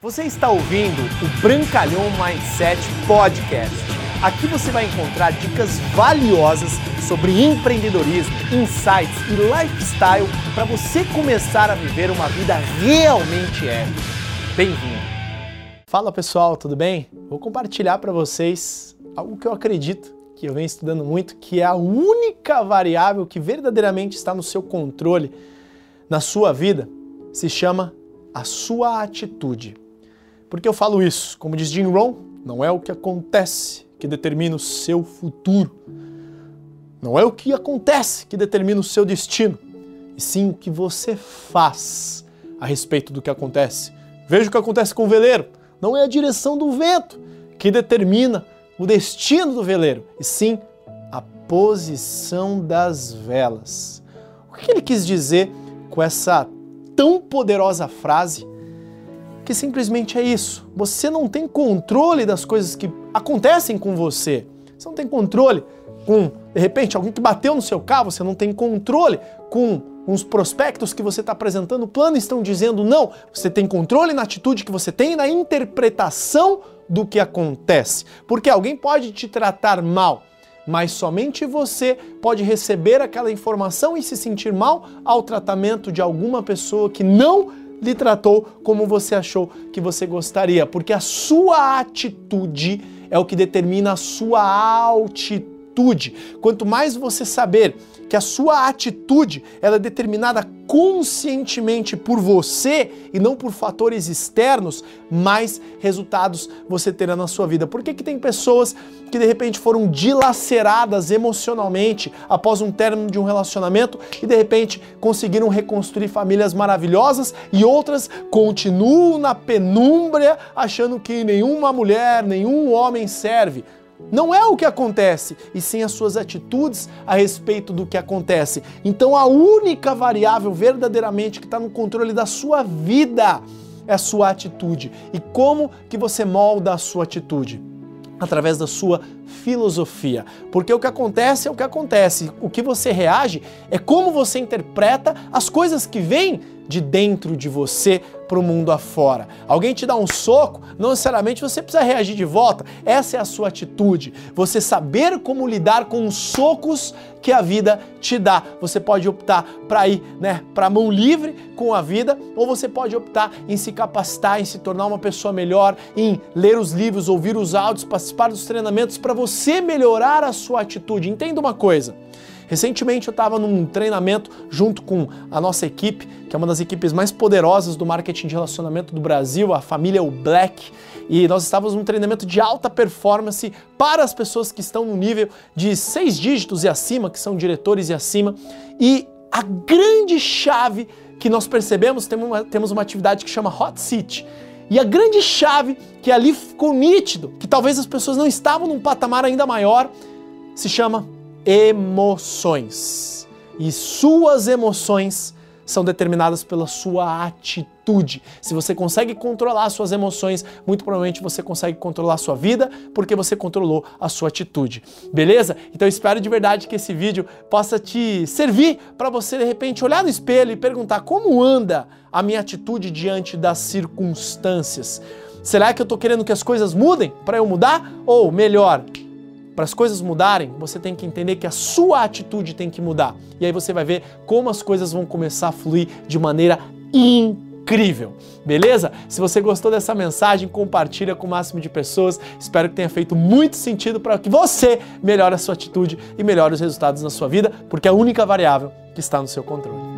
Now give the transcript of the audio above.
Você está ouvindo o Brancalhão Mindset Podcast. Aqui você vai encontrar dicas valiosas sobre empreendedorismo, insights e lifestyle para você começar a viver uma vida realmente épica. Bem-vindo! Fala pessoal, tudo bem? Vou compartilhar para vocês algo que eu acredito que eu venho estudando muito, que é a única variável que verdadeiramente está no seu controle na sua vida, se chama a sua atitude. Por que eu falo isso? Como diz Jim Rohn, não é o que acontece que determina o seu futuro. Não é o que acontece que determina o seu destino, e sim o que você faz a respeito do que acontece. Veja o que acontece com o veleiro. Não é a direção do vento que determina o destino do veleiro, e sim a posição das velas. O que ele quis dizer com essa tão poderosa frase? Que simplesmente é isso. Você não tem controle das coisas que acontecem com você. Você não tem controle com, de repente, alguém que bateu no seu carro, você não tem controle com uns prospectos que você está apresentando, o plano estão dizendo não. Você tem controle na atitude que você tem e na interpretação do que acontece. Porque alguém pode te tratar mal, mas somente você pode receber aquela informação e se sentir mal ao tratamento de alguma pessoa que não lhe tratou como você achou que você gostaria, porque a sua atitude é o que determina a sua altitude. Quanto mais você saber que a sua atitude ela é determinada conscientemente por você e não por fatores externos, mais resultados você terá na sua vida. Por que, que tem pessoas que de repente foram dilaceradas emocionalmente após um término de um relacionamento e de repente conseguiram reconstruir famílias maravilhosas e outras continuam na penumbra achando que nenhuma mulher, nenhum homem serve? Não é o que acontece, e sim as suas atitudes a respeito do que acontece. Então a única variável verdadeiramente que está no controle da sua vida é a sua atitude. E como que você molda a sua atitude? Através da sua filosofia. Porque o que acontece é o que acontece. O que você reage é como você interpreta as coisas que vêm de dentro de você para o mundo afora. Alguém te dá um soco, não necessariamente você precisa reagir de volta. Essa é a sua atitude. Você saber como lidar com os socos que a vida te dá. Você pode optar para ir, né, para mão livre com a vida, ou você pode optar em se capacitar, em se tornar uma pessoa melhor, em ler os livros, ouvir os áudios, participar dos treinamentos para você melhorar a sua atitude. Entenda uma coisa. Recentemente eu estava num treinamento junto com a nossa equipe, que é uma das equipes mais poderosas do marketing de relacionamento do Brasil, a família O Black, e nós estávamos num treinamento de alta performance para as pessoas que estão no nível de seis dígitos e acima, que são diretores e acima, e a grande chave que nós percebemos, temos uma, temos uma atividade que chama Hot Seat. E a grande chave que ali ficou nítido, que talvez as pessoas não estavam num patamar ainda maior, se chama emoções. E suas emoções são determinadas pela sua atitude. Se você consegue controlar suas emoções, muito provavelmente você consegue controlar a sua vida, porque você controlou a sua atitude. Beleza? Então espero de verdade que esse vídeo possa te servir para você de repente olhar no espelho e perguntar como anda a minha atitude diante das circunstâncias. Será que eu estou querendo que as coisas mudem para eu mudar? Ou melhor, para as coisas mudarem, você tem que entender que a sua atitude tem que mudar. E aí você vai ver como as coisas vão começar a fluir de maneira incrível. Beleza? Se você gostou dessa mensagem, compartilha com o máximo de pessoas. Espero que tenha feito muito sentido para que você melhore a sua atitude e melhore os resultados na sua vida, porque é a única variável que está no seu controle.